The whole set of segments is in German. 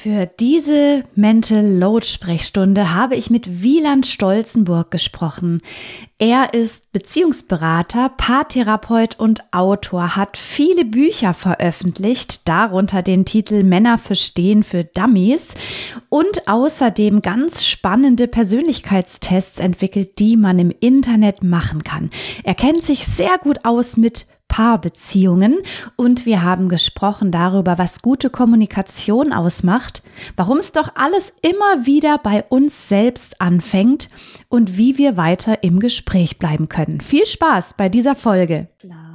Für diese Mental Load Sprechstunde habe ich mit Wieland Stolzenburg gesprochen. Er ist Beziehungsberater, Paartherapeut und Autor, hat viele Bücher veröffentlicht, darunter den Titel Männer verstehen für Dummies und außerdem ganz spannende Persönlichkeitstests entwickelt, die man im Internet machen kann. Er kennt sich sehr gut aus mit Paarbeziehungen und wir haben gesprochen darüber, was gute Kommunikation ausmacht, warum es doch alles immer wieder bei uns selbst anfängt und wie wir weiter im Gespräch bleiben können. Viel Spaß bei dieser Folge. Klar.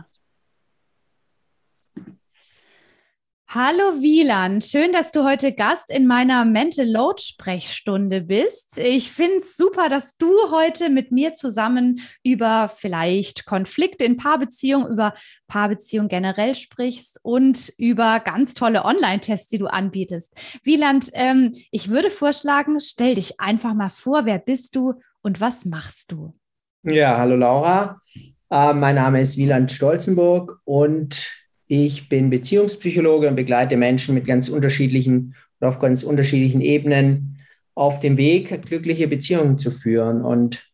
Hallo Wieland, schön, dass du heute Gast in meiner Mental Load Sprechstunde bist. Ich finde es super, dass du heute mit mir zusammen über vielleicht Konflikte in Paarbeziehungen, über Paarbeziehungen generell sprichst und über ganz tolle Online-Tests, die du anbietest. Wieland, ähm, ich würde vorschlagen, stell dich einfach mal vor, wer bist du und was machst du? Ja, hallo Laura. Äh, mein Name ist Wieland Stolzenburg und ich bin Beziehungspsychologe und begleite Menschen mit ganz unterschiedlichen oder auf ganz unterschiedlichen Ebenen auf dem Weg, glückliche Beziehungen zu führen. Und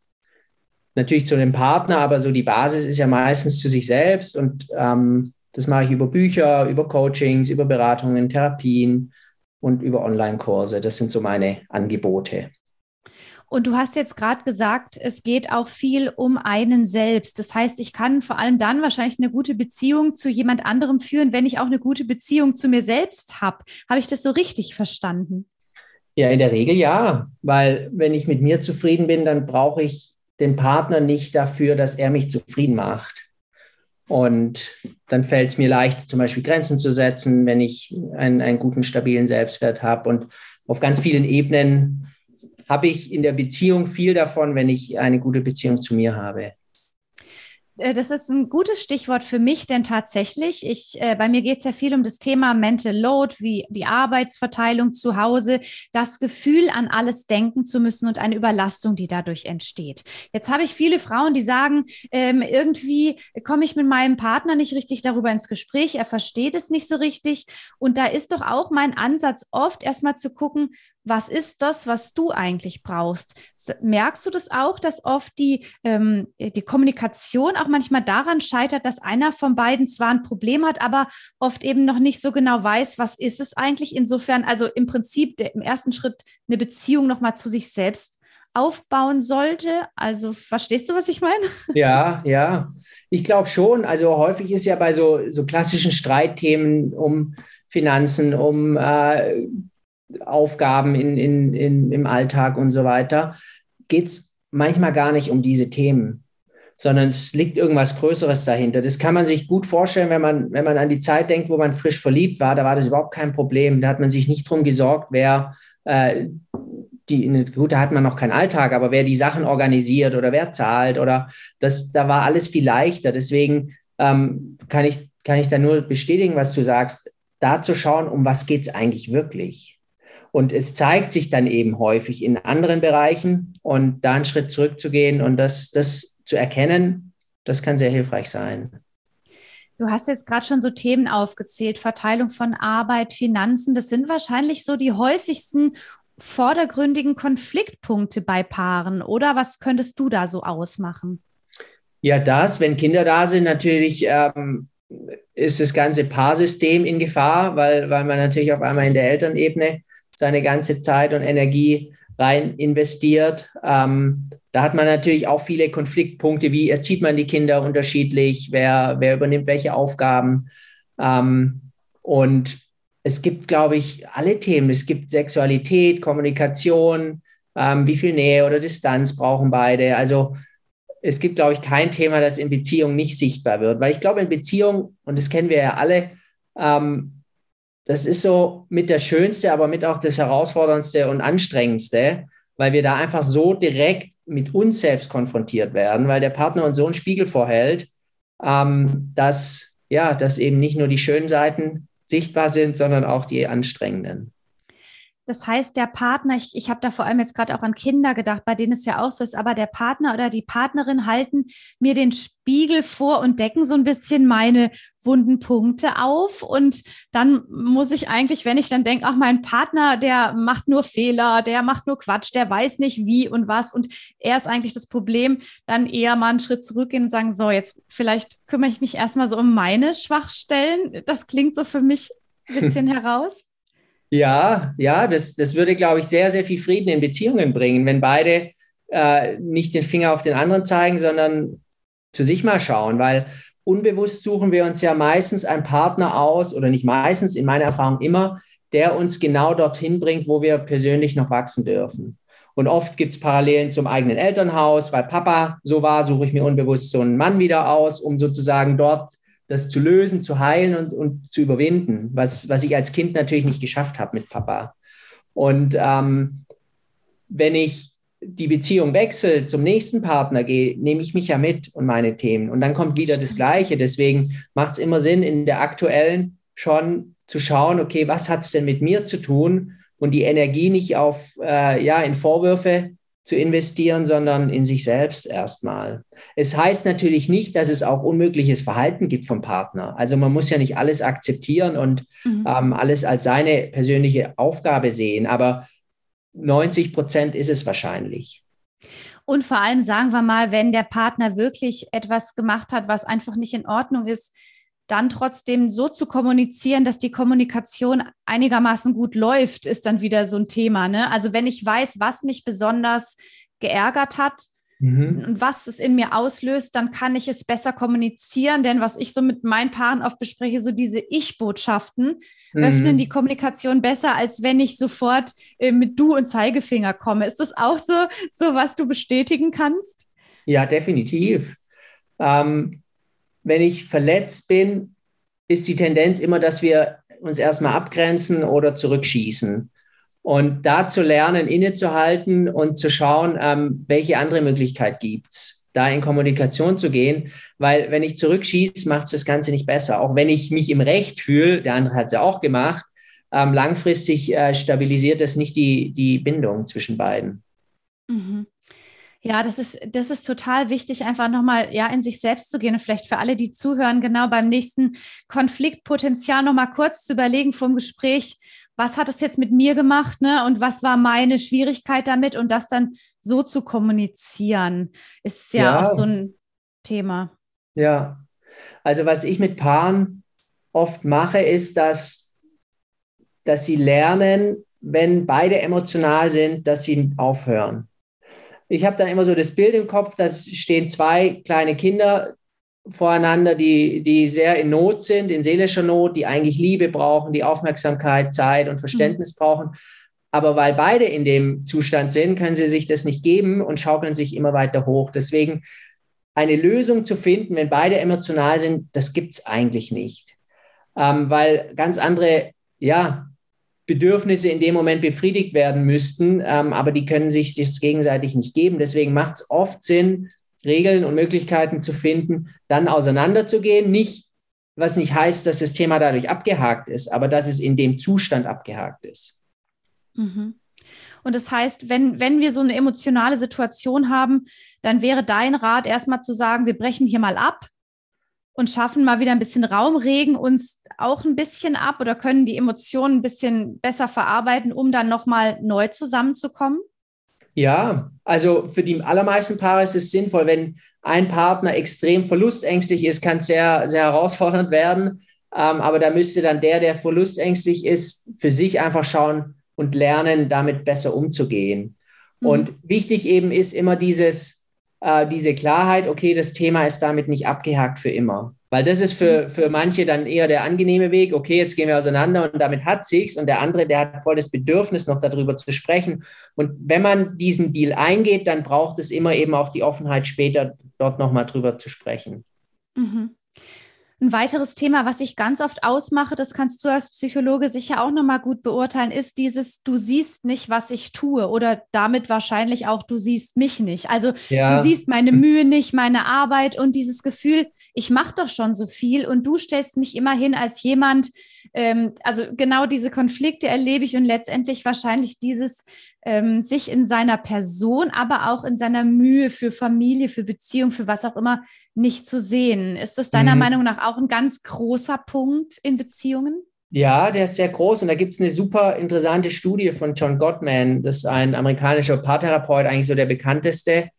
natürlich zu dem Partner, aber so die Basis ist ja meistens zu sich selbst. Und ähm, das mache ich über Bücher, über Coachings, über Beratungen, Therapien und über Online-Kurse. Das sind so meine Angebote. Und du hast jetzt gerade gesagt, es geht auch viel um einen selbst. Das heißt, ich kann vor allem dann wahrscheinlich eine gute Beziehung zu jemand anderem führen, wenn ich auch eine gute Beziehung zu mir selbst habe. Habe ich das so richtig verstanden? Ja, in der Regel ja, weil wenn ich mit mir zufrieden bin, dann brauche ich den Partner nicht dafür, dass er mich zufrieden macht. Und dann fällt es mir leicht, zum Beispiel Grenzen zu setzen, wenn ich einen, einen guten, stabilen Selbstwert habe. Und auf ganz vielen Ebenen habe ich in der Beziehung viel davon, wenn ich eine gute Beziehung zu mir habe. Äh, das ist ein gutes Stichwort für mich, denn tatsächlich, ich, äh, bei mir geht es ja viel um das Thema Mental Load, wie die Arbeitsverteilung zu Hause, das Gefühl, an alles denken zu müssen und eine Überlastung, die dadurch entsteht. Jetzt habe ich viele Frauen, die sagen, ähm, irgendwie komme ich mit meinem Partner nicht richtig darüber ins Gespräch, er versteht es nicht so richtig. Und da ist doch auch mein Ansatz oft erstmal zu gucken, was ist das, was du eigentlich brauchst? Merkst du das auch, dass oft die, ähm, die Kommunikation auch manchmal daran scheitert, dass einer von beiden zwar ein Problem hat, aber oft eben noch nicht so genau weiß, was ist es eigentlich? Insofern, also im Prinzip der, im ersten Schritt eine Beziehung nochmal zu sich selbst aufbauen sollte. Also verstehst du, was ich meine? Ja, ja. Ich glaube schon. Also häufig ist ja bei so, so klassischen Streitthemen um Finanzen, um äh, Aufgaben in, in, in, im Alltag und so weiter, geht es manchmal gar nicht um diese Themen, sondern es liegt irgendwas Größeres dahinter. Das kann man sich gut vorstellen, wenn man, wenn man an die Zeit denkt, wo man frisch verliebt war, da war das überhaupt kein Problem. Da hat man sich nicht drum gesorgt, wer äh, die, gut, da hat man noch keinen Alltag, aber wer die Sachen organisiert oder wer zahlt oder das, da war alles viel leichter. Deswegen ähm, kann, ich, kann ich da nur bestätigen, was du sagst, da zu schauen, um was geht es eigentlich wirklich. Und es zeigt sich dann eben häufig in anderen Bereichen und da einen Schritt zurückzugehen und das, das zu erkennen, das kann sehr hilfreich sein. Du hast jetzt gerade schon so Themen aufgezählt, Verteilung von Arbeit, Finanzen. Das sind wahrscheinlich so die häufigsten vordergründigen Konfliktpunkte bei Paaren. Oder was könntest du da so ausmachen? Ja, das, wenn Kinder da sind, natürlich ähm, ist das ganze Paarsystem in Gefahr, weil, weil man natürlich auf einmal in der Elternebene seine ganze Zeit und Energie rein investiert. Ähm, da hat man natürlich auch viele Konfliktpunkte, wie erzieht man die Kinder unterschiedlich, wer, wer übernimmt welche Aufgaben. Ähm, Und es gibt, glaube ich, alle Themen. Es gibt Sexualität, Kommunikation, ähm, wie viel Nähe oder Distanz brauchen beide. Also es gibt, glaube ich, kein Thema, das in Beziehung nicht sichtbar wird. Weil ich glaube, in Beziehung, und das kennen wir ja alle, ähm, das ist so mit der schönste, aber mit auch das herausforderndste und anstrengendste, weil wir da einfach so direkt mit uns selbst konfrontiert werden, weil der Partner uns so einen Spiegel vorhält, ähm, dass, ja, dass eben nicht nur die schönen Seiten sichtbar sind, sondern auch die anstrengenden. Das heißt, der Partner, ich, ich habe da vor allem jetzt gerade auch an Kinder gedacht, bei denen es ja auch so ist, aber der Partner oder die Partnerin halten mir den Spiegel vor und decken so ein bisschen meine wunden Punkte auf. Und dann muss ich eigentlich, wenn ich dann denke, ach, mein Partner, der macht nur Fehler, der macht nur Quatsch, der weiß nicht wie und was und er ist eigentlich das Problem, dann eher mal einen Schritt zurückgehen und sagen, so, jetzt vielleicht kümmere ich mich erstmal so um meine Schwachstellen. Das klingt so für mich ein bisschen heraus. Ja, ja, das, das würde, glaube ich, sehr, sehr viel Frieden in Beziehungen bringen, wenn beide äh, nicht den Finger auf den anderen zeigen, sondern zu sich mal schauen, weil unbewusst suchen wir uns ja meistens einen Partner aus oder nicht meistens, in meiner Erfahrung immer, der uns genau dorthin bringt, wo wir persönlich noch wachsen dürfen. Und oft gibt es Parallelen zum eigenen Elternhaus, weil Papa so war, suche ich mir unbewusst so einen Mann wieder aus, um sozusagen dort das zu lösen, zu heilen und, und zu überwinden, was, was ich als Kind natürlich nicht geschafft habe mit Papa. Und ähm, wenn ich die Beziehung wechsle, zum nächsten Partner gehe, nehme ich mich ja mit und meine Themen. Und dann kommt wieder das Gleiche. Deswegen macht es immer Sinn, in der aktuellen schon zu schauen, okay, was hat es denn mit mir zu tun? Und die Energie nicht auf, äh, ja, in Vorwürfe zu investieren, sondern in sich selbst erstmal. Es heißt natürlich nicht, dass es auch unmögliches Verhalten gibt vom Partner. Also man muss ja nicht alles akzeptieren und mhm. ähm, alles als seine persönliche Aufgabe sehen, aber 90 Prozent ist es wahrscheinlich. Und vor allem sagen wir mal, wenn der Partner wirklich etwas gemacht hat, was einfach nicht in Ordnung ist, dann trotzdem so zu kommunizieren, dass die Kommunikation einigermaßen gut läuft, ist dann wieder so ein Thema. Ne? Also wenn ich weiß, was mich besonders geärgert hat mhm. und was es in mir auslöst, dann kann ich es besser kommunizieren. Denn was ich so mit meinen Paaren oft bespreche, so diese Ich-Botschaften mhm. öffnen die Kommunikation besser, als wenn ich sofort äh, mit Du und Zeigefinger komme. Ist das auch so, so was du bestätigen kannst? Ja, definitiv. Ähm, wenn ich verletzt bin, ist die Tendenz immer, dass wir uns erstmal abgrenzen oder zurückschießen. Und da zu lernen, innezuhalten und zu schauen, ähm, welche andere Möglichkeit gibt es, da in Kommunikation zu gehen. Weil wenn ich zurückschieße, macht es das Ganze nicht besser. Auch wenn ich mich im Recht fühle, der andere hat es ja auch gemacht, ähm, langfristig äh, stabilisiert das nicht die, die Bindung zwischen beiden. Mhm. Ja, das ist, das ist total wichtig, einfach nochmal ja, in sich selbst zu gehen und vielleicht für alle, die zuhören, genau beim nächsten Konfliktpotenzial nochmal kurz zu überlegen vom Gespräch, was hat es jetzt mit mir gemacht, ne? Und was war meine Schwierigkeit damit und das dann so zu kommunizieren, ist ja, ja auch so ein Thema. Ja, also was ich mit Paaren oft mache, ist, dass, dass sie lernen, wenn beide emotional sind, dass sie aufhören ich habe dann immer so das Bild im Kopf, da stehen zwei kleine Kinder voreinander, die, die sehr in Not sind, in seelischer Not, die eigentlich Liebe brauchen, die Aufmerksamkeit, Zeit und Verständnis mhm. brauchen. Aber weil beide in dem Zustand sind, können sie sich das nicht geben und schaukeln sich immer weiter hoch. Deswegen eine Lösung zu finden, wenn beide emotional sind, das gibt es eigentlich nicht. Ähm, weil ganz andere ja, Bedürfnisse in dem Moment befriedigt werden müssten, ähm, aber die können sich das gegenseitig nicht geben. Deswegen macht es oft Sinn, Regeln und Möglichkeiten zu finden, dann auseinanderzugehen. Nicht, was nicht heißt, dass das Thema dadurch abgehakt ist, aber dass es in dem Zustand abgehakt ist. Mhm. Und das heißt, wenn, wenn wir so eine emotionale Situation haben, dann wäre dein Rat erstmal zu sagen, wir brechen hier mal ab, und schaffen mal wieder ein bisschen Raum, regen uns auch ein bisschen ab oder können die Emotionen ein bisschen besser verarbeiten, um dann nochmal neu zusammenzukommen? Ja, also für die allermeisten Paare ist es sinnvoll, wenn ein Partner extrem verlustängstlich ist, kann es sehr, sehr herausfordernd werden. Ähm, aber da müsste dann der, der verlustängstlich ist, für sich einfach schauen und lernen, damit besser umzugehen. Mhm. Und wichtig eben ist immer dieses, äh, diese Klarheit, okay, das Thema ist damit nicht abgehakt für immer. Weil das ist für, für manche dann eher der angenehme Weg. Okay, jetzt gehen wir auseinander und damit hat sich's. Und der andere, der hat voll das Bedürfnis, noch darüber zu sprechen. Und wenn man diesen Deal eingeht, dann braucht es immer eben auch die Offenheit, später dort nochmal drüber zu sprechen. Mhm. Ein weiteres Thema, was ich ganz oft ausmache, das kannst du als Psychologe sicher auch nochmal gut beurteilen, ist dieses, du siehst nicht, was ich tue oder damit wahrscheinlich auch, du siehst mich nicht. Also ja. du siehst meine Mühe nicht, meine Arbeit und dieses Gefühl, ich mache doch schon so viel und du stellst mich immer hin als jemand, ähm, also genau diese Konflikte erlebe ich und letztendlich wahrscheinlich dieses ähm, sich in seiner Person, aber auch in seiner Mühe für Familie, für Beziehung, für was auch immer nicht zu sehen. Ist das deiner mhm. Meinung nach auch ein ganz großer Punkt in Beziehungen? Ja, der ist sehr groß und da gibt es eine super interessante Studie von John Gottman, das ist ein amerikanischer Paartherapeut, eigentlich so der bekannteste.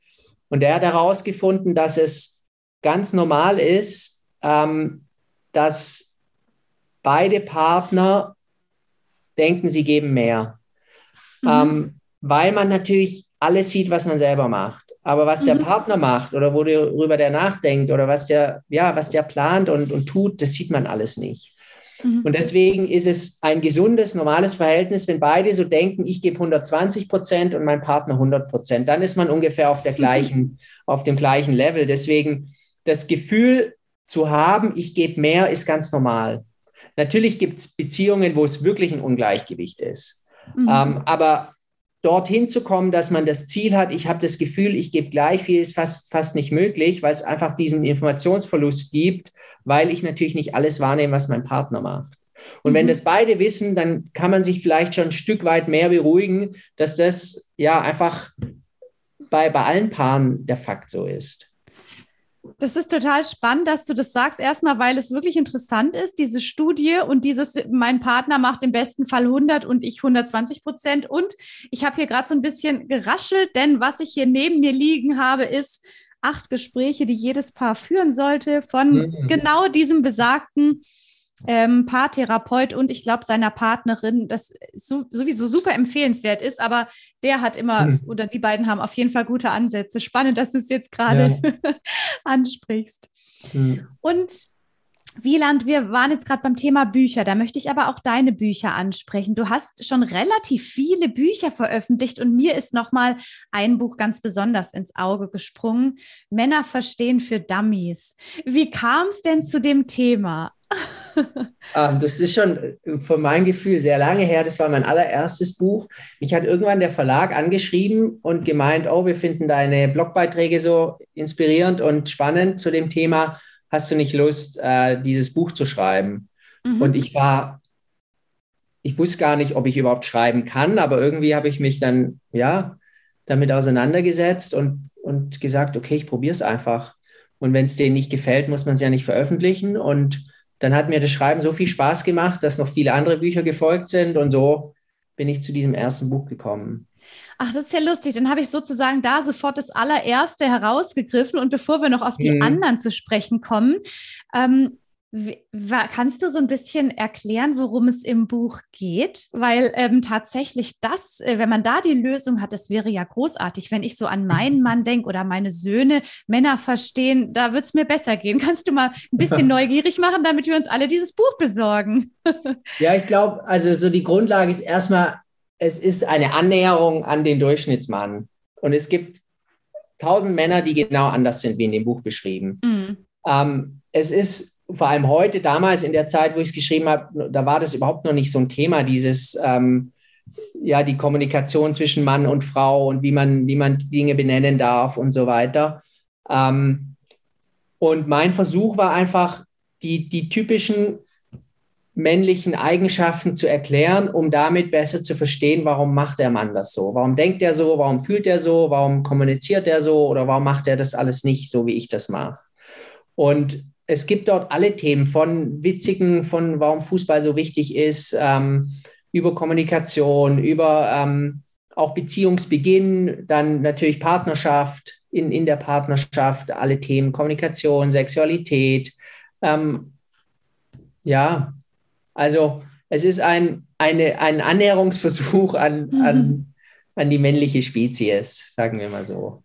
Und der hat herausgefunden, dass es ganz normal ist, ähm, dass beide Partner denken, sie geben mehr. Mhm. Ähm, weil man natürlich alles sieht, was man selber macht. Aber was der mhm. Partner macht oder worüber der nachdenkt oder was der, ja, was der plant und, und tut, das sieht man alles nicht. Mhm. Und deswegen ist es ein gesundes, normales Verhältnis, wenn beide so denken, ich gebe 120 Prozent und mein Partner 100 Prozent. Dann ist man ungefähr auf, der gleichen, mhm. auf dem gleichen Level. Deswegen das Gefühl zu haben, ich gebe mehr, ist ganz normal. Natürlich gibt es Beziehungen, wo es wirklich ein Ungleichgewicht ist. Mhm. Ähm, aber dorthin zu kommen, dass man das Ziel hat, ich habe das Gefühl, ich gebe gleich viel, ist fast, fast nicht möglich, weil es einfach diesen Informationsverlust gibt, weil ich natürlich nicht alles wahrnehme, was mein Partner macht. Und mhm. wenn das beide wissen, dann kann man sich vielleicht schon ein Stück weit mehr beruhigen, dass das ja einfach bei, bei allen Paaren der Fakt so ist. Das ist total spannend, dass du das sagst. Erstmal, weil es wirklich interessant ist, diese Studie und dieses, mein Partner macht im besten Fall 100 und ich 120 Prozent. Und ich habe hier gerade so ein bisschen geraschelt, denn was ich hier neben mir liegen habe, ist acht Gespräche, die jedes Paar führen sollte von mhm. genau diesem besagten ähm, Paartherapeut und ich glaube seiner Partnerin, das so, sowieso super empfehlenswert ist, aber der hat immer, mhm. oder die beiden haben auf jeden Fall gute Ansätze. Spannend, dass du es jetzt gerade ja. ansprichst. Mhm. Und Wieland, wir waren jetzt gerade beim Thema Bücher. Da möchte ich aber auch deine Bücher ansprechen. Du hast schon relativ viele Bücher veröffentlicht und mir ist nochmal ein Buch ganz besonders ins Auge gesprungen. Männer verstehen für Dummies. Wie kam es denn zu dem Thema? ähm, das ist schon äh, von meinem Gefühl sehr lange her. Das war mein allererstes Buch. Mich hat irgendwann der Verlag angeschrieben und gemeint, oh, wir finden deine Blogbeiträge so inspirierend und spannend zu dem Thema. Hast du nicht Lust, äh, dieses Buch zu schreiben? Mhm. Und ich war, ich wusste gar nicht, ob ich überhaupt schreiben kann, aber irgendwie habe ich mich dann, ja, damit auseinandergesetzt und, und gesagt, okay, ich probiere es einfach. Und wenn es denen nicht gefällt, muss man es ja nicht veröffentlichen. Und dann hat mir das Schreiben so viel Spaß gemacht, dass noch viele andere Bücher gefolgt sind und so bin ich zu diesem ersten Buch gekommen. Ach, das ist ja lustig. Dann habe ich sozusagen da sofort das allererste herausgegriffen. Und bevor wir noch auf die mhm. anderen zu sprechen kommen, ähm, Kannst du so ein bisschen erklären, worum es im Buch geht? Weil ähm, tatsächlich das, äh, wenn man da die Lösung hat, das wäre ja großartig. Wenn ich so an meinen Mann denke oder meine Söhne, Männer verstehen, da wird es mir besser gehen. Kannst du mal ein bisschen neugierig machen, damit wir uns alle dieses Buch besorgen? ja, ich glaube, also so die Grundlage ist erstmal, es ist eine Annäherung an den Durchschnittsmann. Und es gibt tausend Männer, die genau anders sind, wie in dem Buch beschrieben. Mhm. Ähm, es ist vor allem heute, damals in der Zeit, wo ich es geschrieben habe, da war das überhaupt noch nicht so ein Thema, dieses, ähm, ja, die Kommunikation zwischen Mann und Frau und wie man, wie man Dinge benennen darf und so weiter. Ähm, und mein Versuch war einfach, die, die typischen männlichen Eigenschaften zu erklären, um damit besser zu verstehen, warum macht der Mann das so? Warum denkt er so? Warum fühlt er so? Warum kommuniziert er so? Oder warum macht er das alles nicht so, wie ich das mache? Und es gibt dort alle Themen von witzigen, von warum Fußball so wichtig ist, ähm, über Kommunikation, über ähm, auch Beziehungsbeginn, dann natürlich Partnerschaft, in, in der Partnerschaft, alle Themen, Kommunikation, Sexualität. Ähm, ja, also es ist ein, eine, ein Annäherungsversuch an, mhm. an, an die männliche Spezies, sagen wir mal so.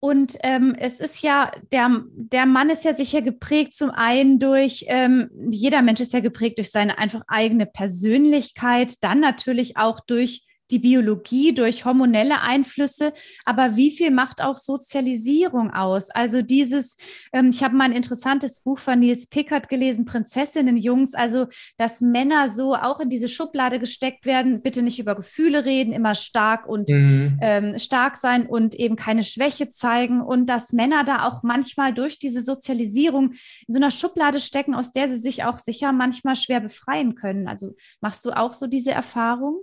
Und ähm, es ist ja, der, der Mann ist ja sicher geprägt zum einen durch, ähm, jeder Mensch ist ja geprägt durch seine einfach eigene Persönlichkeit, dann natürlich auch durch die Biologie durch hormonelle Einflüsse, aber wie viel macht auch Sozialisierung aus? Also dieses, ähm, ich habe mal ein interessantes Buch von Nils Pickert gelesen, Prinzessinnen, Jungs, also dass Männer so auch in diese Schublade gesteckt werden, bitte nicht über Gefühle reden, immer stark und mhm. ähm, stark sein und eben keine Schwäche zeigen und dass Männer da auch manchmal durch diese Sozialisierung in so einer Schublade stecken, aus der sie sich auch sicher manchmal schwer befreien können. Also machst du auch so diese Erfahrung?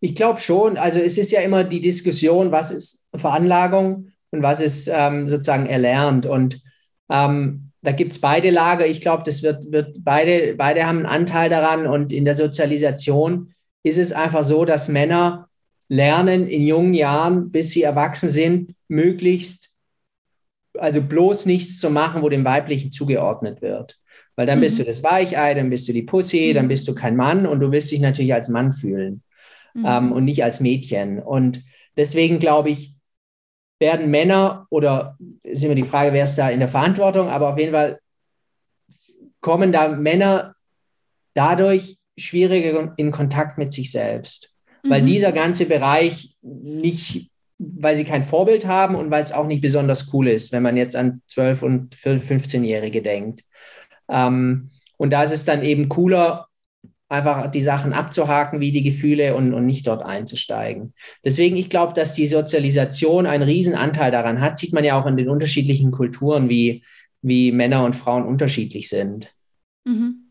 Ich glaube schon. Also es ist ja immer die Diskussion, was ist Veranlagung und was ist ähm, sozusagen erlernt. Und ähm, da gibt es beide Lager. Ich glaube, das wird, wird beide, beide haben einen Anteil daran. Und in der Sozialisation ist es einfach so, dass Männer lernen in jungen Jahren, bis sie erwachsen sind, möglichst, also bloß nichts zu machen, wo dem Weiblichen zugeordnet wird. Weil dann mhm. bist du das Weichei, dann bist du die Pussy, dann bist du kein Mann und du willst dich natürlich als Mann fühlen mhm. ähm, und nicht als Mädchen. Und deswegen glaube ich, werden Männer oder ist immer die Frage, wer ist da in der Verantwortung, aber auf jeden Fall kommen da Männer dadurch schwieriger in Kontakt mit sich selbst, mhm. weil dieser ganze Bereich nicht, weil sie kein Vorbild haben und weil es auch nicht besonders cool ist, wenn man jetzt an 12- und 15-Jährige denkt. Ähm, und da ist es dann eben cooler, einfach die Sachen abzuhaken, wie die Gefühle und, und nicht dort einzusteigen. Deswegen, ich glaube, dass die Sozialisation einen riesen Anteil daran hat, sieht man ja auch in den unterschiedlichen Kulturen, wie, wie Männer und Frauen unterschiedlich sind. Mhm.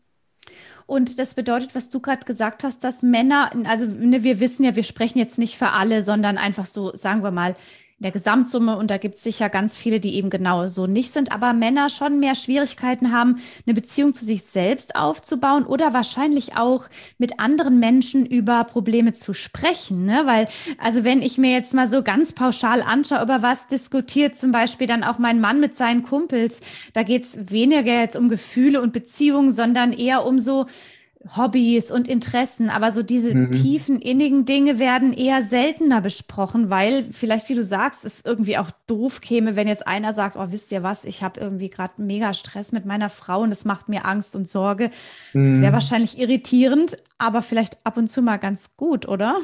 Und das bedeutet, was du gerade gesagt hast, dass Männer, also ne, wir wissen ja, wir sprechen jetzt nicht für alle, sondern einfach so, sagen wir mal, in der Gesamtsumme und da gibt es sicher ganz viele, die eben genau so nicht sind, aber Männer schon mehr Schwierigkeiten haben, eine Beziehung zu sich selbst aufzubauen oder wahrscheinlich auch mit anderen Menschen über Probleme zu sprechen. Ne? Weil, also wenn ich mir jetzt mal so ganz pauschal anschaue, über was diskutiert zum Beispiel dann auch mein Mann mit seinen Kumpels, da geht es weniger jetzt um Gefühle und Beziehungen, sondern eher um so Hobbys und Interessen, aber so diese mhm. tiefen, innigen Dinge werden eher seltener besprochen, weil vielleicht, wie du sagst, es irgendwie auch doof käme, wenn jetzt einer sagt, oh, wisst ihr was, ich habe irgendwie gerade mega Stress mit meiner Frau und es macht mir Angst und Sorge. Mhm. Das wäre wahrscheinlich irritierend, aber vielleicht ab und zu mal ganz gut, oder?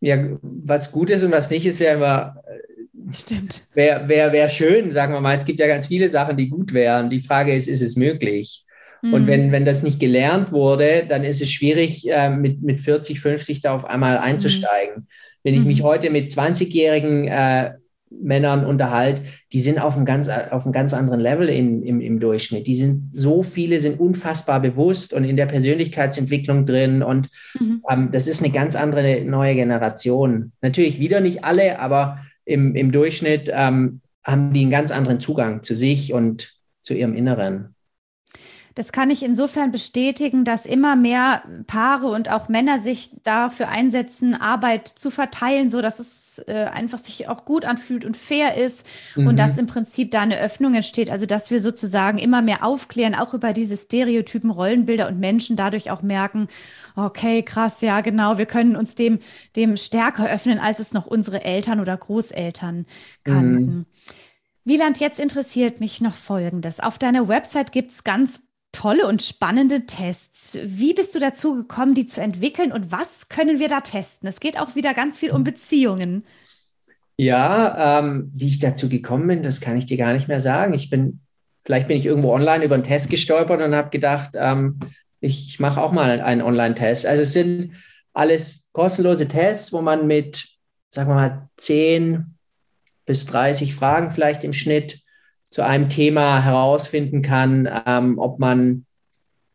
Ja, was gut ist und was nicht, ist ja immer. Äh, Stimmt. Wäre wär, wär schön, sagen wir mal. Es gibt ja ganz viele Sachen, die gut wären. Die Frage ist, ist es möglich? Und mhm. wenn, wenn das nicht gelernt wurde, dann ist es schwierig, äh, mit, mit 40, 50 da auf einmal einzusteigen. Mhm. Wenn ich mich mhm. heute mit 20-jährigen äh, Männern unterhalte, die sind auf einem ganz, auf einem ganz anderen Level in, im, im Durchschnitt. Die sind so viele, sind unfassbar bewusst und in der Persönlichkeitsentwicklung drin. Und mhm. ähm, das ist eine ganz andere neue Generation. Natürlich wieder nicht alle, aber im, im Durchschnitt ähm, haben die einen ganz anderen Zugang zu sich und zu ihrem Inneren. Das kann ich insofern bestätigen, dass immer mehr Paare und auch Männer sich dafür einsetzen, Arbeit zu verteilen, so dass es äh, einfach sich auch gut anfühlt und fair ist mhm. und dass im Prinzip da eine Öffnung entsteht. Also dass wir sozusagen immer mehr aufklären, auch über diese Stereotypen, Rollenbilder und Menschen dadurch auch merken, okay, krass, ja, genau, wir können uns dem, dem stärker öffnen, als es noch unsere Eltern oder Großeltern kannten. Mhm. Wieland, jetzt interessiert mich noch Folgendes. Auf deiner Website gibt es ganz tolle und spannende Tests. Wie bist du dazu gekommen, die zu entwickeln und was können wir da testen? Es geht auch wieder ganz viel um Beziehungen. Ja, ähm, wie ich dazu gekommen bin, das kann ich dir gar nicht mehr sagen. Ich bin, vielleicht bin ich irgendwo online über einen Test gestolpert und habe gedacht, ähm, ich, ich mache auch mal einen Online-Test. Also es sind alles kostenlose Tests, wo man mit, sagen wir mal, 10 bis 30 Fragen vielleicht im Schnitt zu einem Thema herausfinden kann, ähm, ob man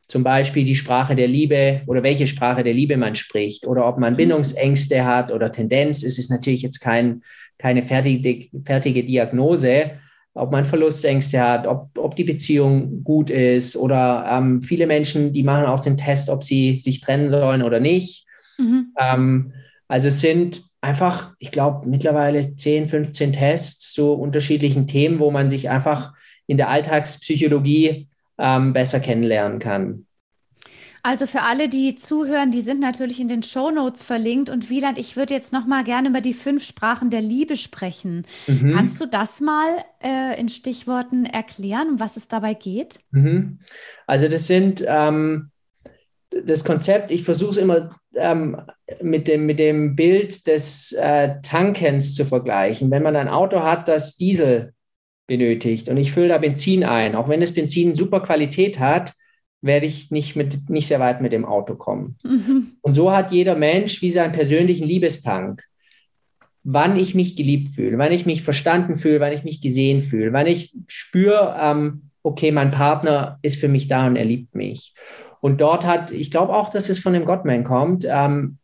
zum Beispiel die Sprache der Liebe oder welche Sprache der Liebe man spricht oder ob man mhm. Bindungsängste hat oder Tendenz. Es ist natürlich jetzt kein, keine fertige, fertige Diagnose, ob man Verlustängste hat, ob, ob die Beziehung gut ist oder ähm, viele Menschen, die machen auch den Test, ob sie sich trennen sollen oder nicht. Mhm. Ähm, also es sind einfach, ich glaube, mittlerweile 10, 15 Tests zu unterschiedlichen Themen, wo man sich einfach in der Alltagspsychologie ähm, besser kennenlernen kann. Also für alle, die zuhören, die sind natürlich in den Show Notes verlinkt. Und Wieland, ich würde jetzt noch mal gerne über die fünf Sprachen der Liebe sprechen. Mhm. Kannst du das mal äh, in Stichworten erklären, um was es dabei geht? Mhm. Also das sind ähm, das Konzept, ich versuche es immer ähm, mit, dem, mit dem Bild des äh, Tankens zu vergleichen. Wenn man ein Auto hat, das Diesel benötigt und ich fülle da Benzin ein, auch wenn das Benzin super Qualität hat, werde ich nicht, mit, nicht sehr weit mit dem Auto kommen. Mhm. Und so hat jeder Mensch wie seinen persönlichen Liebestank. Wann ich mich geliebt fühle, wann ich mich verstanden fühle, wann ich mich gesehen fühle, wann ich spüre, ähm, okay, mein Partner ist für mich da und er liebt mich. Und dort hat, ich glaube auch, dass es von dem Gottman kommt, ähm,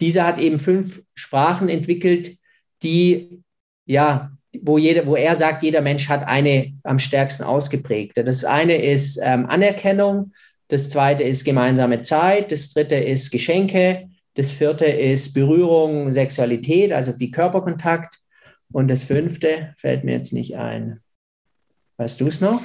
dieser hat eben fünf Sprachen entwickelt, die, ja, wo, jeder, wo er sagt, jeder Mensch hat eine am stärksten ausgeprägte. Das eine ist ähm, Anerkennung, das zweite ist gemeinsame Zeit, das dritte ist Geschenke, das vierte ist Berührung, Sexualität, also wie Körperkontakt. Und das fünfte fällt mir jetzt nicht ein. Weißt du es noch?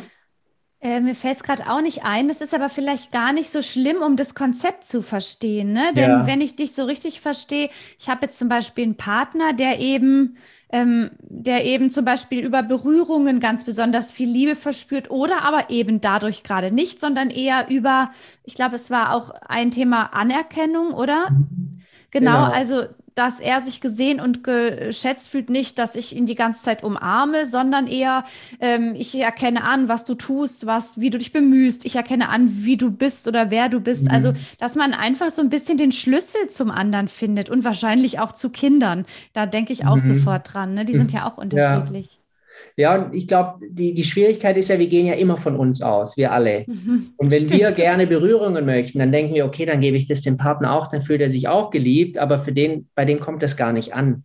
Äh, mir fällt es gerade auch nicht ein. Das ist aber vielleicht gar nicht so schlimm, um das Konzept zu verstehen. Ne? Denn ja. wenn ich dich so richtig verstehe, ich habe jetzt zum Beispiel einen Partner, der eben, ähm, der eben zum Beispiel über Berührungen ganz besonders viel Liebe verspürt oder aber eben dadurch gerade nicht, sondern eher über, ich glaube, es war auch ein Thema Anerkennung, oder? Mhm. Genau, genau, also dass er sich gesehen und geschätzt fühlt, nicht, dass ich ihn die ganze Zeit umarme, sondern eher, ähm, ich erkenne an, was du tust, was, wie du dich bemühst, ich erkenne an, wie du bist oder wer du bist. Mhm. Also, dass man einfach so ein bisschen den Schlüssel zum anderen findet und wahrscheinlich auch zu Kindern. Da denke ich auch mhm. sofort dran. Ne? Die sind ja auch unterschiedlich. Ja. Ja, und ich glaube, die, die Schwierigkeit ist ja, wir gehen ja immer von uns aus, wir alle. Mhm, und wenn stimmt. wir gerne Berührungen möchten, dann denken wir, okay, dann gebe ich das dem Partner auch, dann fühlt er sich auch geliebt, aber für den, bei dem kommt das gar nicht an.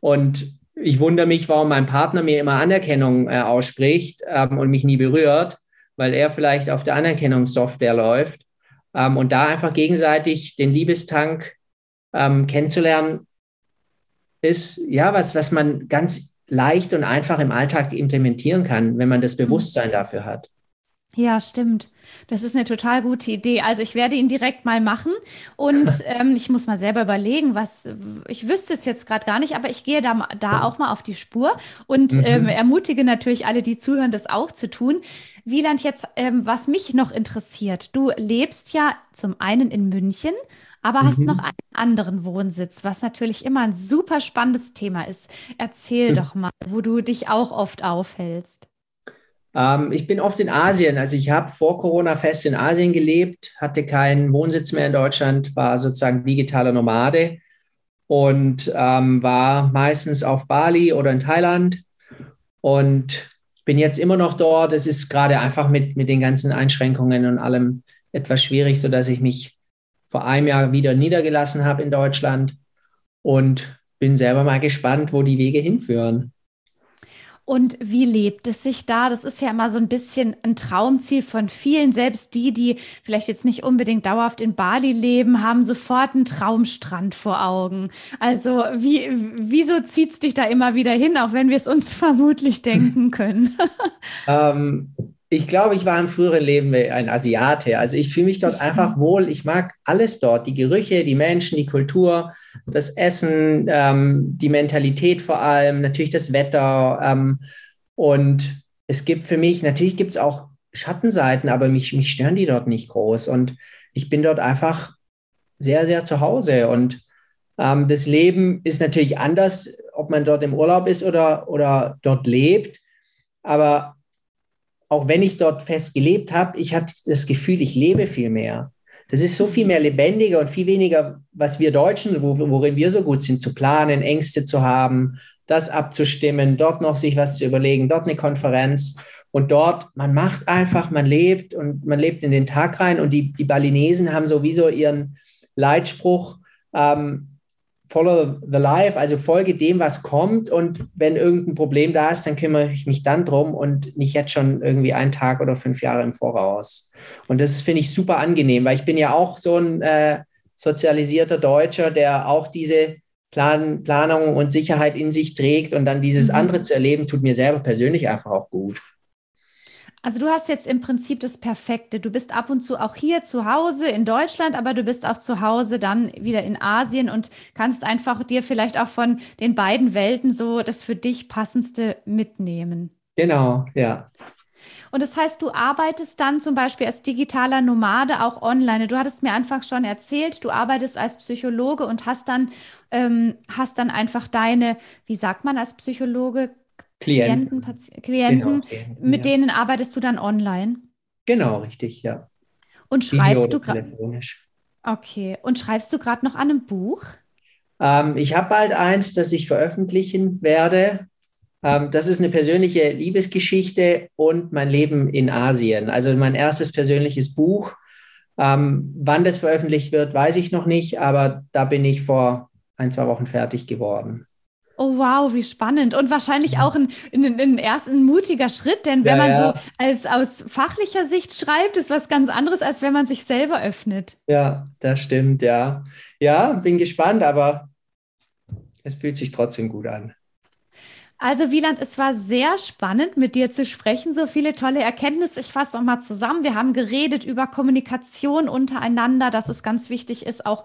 Und ich wundere mich, warum mein Partner mir immer Anerkennung äh, ausspricht ähm, und mich nie berührt, weil er vielleicht auf der Anerkennungssoftware läuft. Ähm, und da einfach gegenseitig den Liebestank ähm, kennenzulernen, ist ja was, was man ganz leicht und einfach im Alltag implementieren kann, wenn man das mhm. Bewusstsein dafür hat. Ja, stimmt. Das ist eine total gute Idee. Also ich werde ihn direkt mal machen und ähm, ich muss mal selber überlegen, was ich wüsste es jetzt gerade gar nicht, aber ich gehe da, da auch mal auf die Spur und mhm. ähm, ermutige natürlich alle, die zuhören, das auch zu tun. Wieland, jetzt, ähm, was mich noch interessiert, du lebst ja zum einen in München aber mhm. hast noch einen anderen Wohnsitz, was natürlich immer ein super spannendes Thema ist. Erzähl mhm. doch mal, wo du dich auch oft aufhältst. Ähm, ich bin oft in Asien. Also ich habe vor Corona fest in Asien gelebt, hatte keinen Wohnsitz mehr in Deutschland, war sozusagen digitaler Nomade und ähm, war meistens auf Bali oder in Thailand und bin jetzt immer noch dort. Es ist gerade einfach mit, mit den ganzen Einschränkungen und allem etwas schwierig, sodass ich mich vor einem Jahr wieder niedergelassen habe in Deutschland und bin selber mal gespannt, wo die Wege hinführen. Und wie lebt es sich da? Das ist ja immer so ein bisschen ein Traumziel von vielen. Selbst die, die vielleicht jetzt nicht unbedingt dauerhaft in Bali leben, haben sofort einen Traumstrand vor Augen. Also wie, wieso zieht es dich da immer wieder hin, auch wenn wir es uns vermutlich denken können? ähm, ich glaube, ich war im früheren Leben ein Asiate. Also ich fühle mich dort einfach wohl. Ich mag alles dort. Die Gerüche, die Menschen, die Kultur, das Essen, ähm, die Mentalität vor allem, natürlich das Wetter. Ähm, und es gibt für mich, natürlich gibt es auch Schattenseiten, aber mich, mich stören die dort nicht groß. Und ich bin dort einfach sehr, sehr zu Hause. Und ähm, das Leben ist natürlich anders, ob man dort im Urlaub ist oder, oder dort lebt. Aber auch wenn ich dort fest gelebt habe, ich hatte das Gefühl, ich lebe viel mehr. Das ist so viel mehr lebendiger und viel weniger, was wir Deutschen, worin wir so gut sind, zu planen, Ängste zu haben, das abzustimmen, dort noch sich was zu überlegen, dort eine Konferenz. Und dort, man macht einfach, man lebt und man lebt in den Tag rein. Und die, die Balinesen haben sowieso ihren Leitspruch, ähm, follow the life, also folge dem, was kommt. Und wenn irgendein Problem da ist, dann kümmere ich mich dann drum und nicht jetzt schon irgendwie einen Tag oder fünf Jahre im Voraus. Und das finde ich super angenehm, weil ich bin ja auch so ein äh, sozialisierter Deutscher, der auch diese Plan Planung und Sicherheit in sich trägt und dann dieses mhm. andere zu erleben, tut mir selber persönlich einfach auch gut. Also du hast jetzt im Prinzip das Perfekte. Du bist ab und zu auch hier zu Hause in Deutschland, aber du bist auch zu Hause dann wieder in Asien und kannst einfach dir vielleicht auch von den beiden Welten so das für dich passendste mitnehmen. Genau, ja. Und das heißt, du arbeitest dann zum Beispiel als digitaler Nomade auch online. Du hattest mir einfach schon erzählt, du arbeitest als Psychologe und hast dann, ähm, hast dann einfach deine, wie sagt man als Psychologe, Klienten, Klienten, Klienten genau, mit ja. denen arbeitest du dann online? Genau, richtig, ja. Und schreibst du gerade. Okay. Und schreibst du gerade noch an einem Buch? Ähm, ich habe bald eins, das ich veröffentlichen werde. Ähm, das ist eine persönliche Liebesgeschichte und mein Leben in Asien. Also mein erstes persönliches Buch. Ähm, wann das veröffentlicht wird, weiß ich noch nicht, aber da bin ich vor ein, zwei Wochen fertig geworden. Oh wow, wie spannend. Und wahrscheinlich auch ein, ein, ein erst ein mutiger Schritt, denn wenn ja, man ja. so als aus fachlicher Sicht schreibt, ist was ganz anderes, als wenn man sich selber öffnet. Ja, das stimmt, ja. Ja, bin gespannt, aber es fühlt sich trotzdem gut an. Also Wieland, es war sehr spannend, mit dir zu sprechen. So viele tolle Erkenntnisse. Ich fasse noch mal zusammen. Wir haben geredet über Kommunikation untereinander, dass es ganz wichtig ist, auch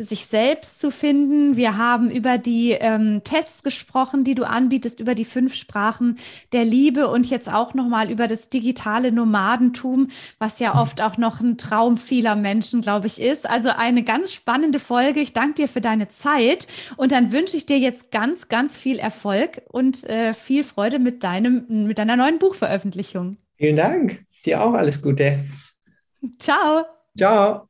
sich selbst zu finden. Wir haben über die ähm, Tests gesprochen, die du anbietest, über die fünf Sprachen der Liebe und jetzt auch noch mal über das digitale Nomadentum, was ja oft auch noch ein Traum vieler Menschen, glaube ich, ist. Also eine ganz spannende Folge. Ich danke dir für deine Zeit und dann wünsche ich dir jetzt ganz, ganz viel Erfolg und äh, viel Freude mit deinem, mit deiner neuen Buchveröffentlichung. Vielen Dank. Dir auch alles Gute. Ciao. Ciao.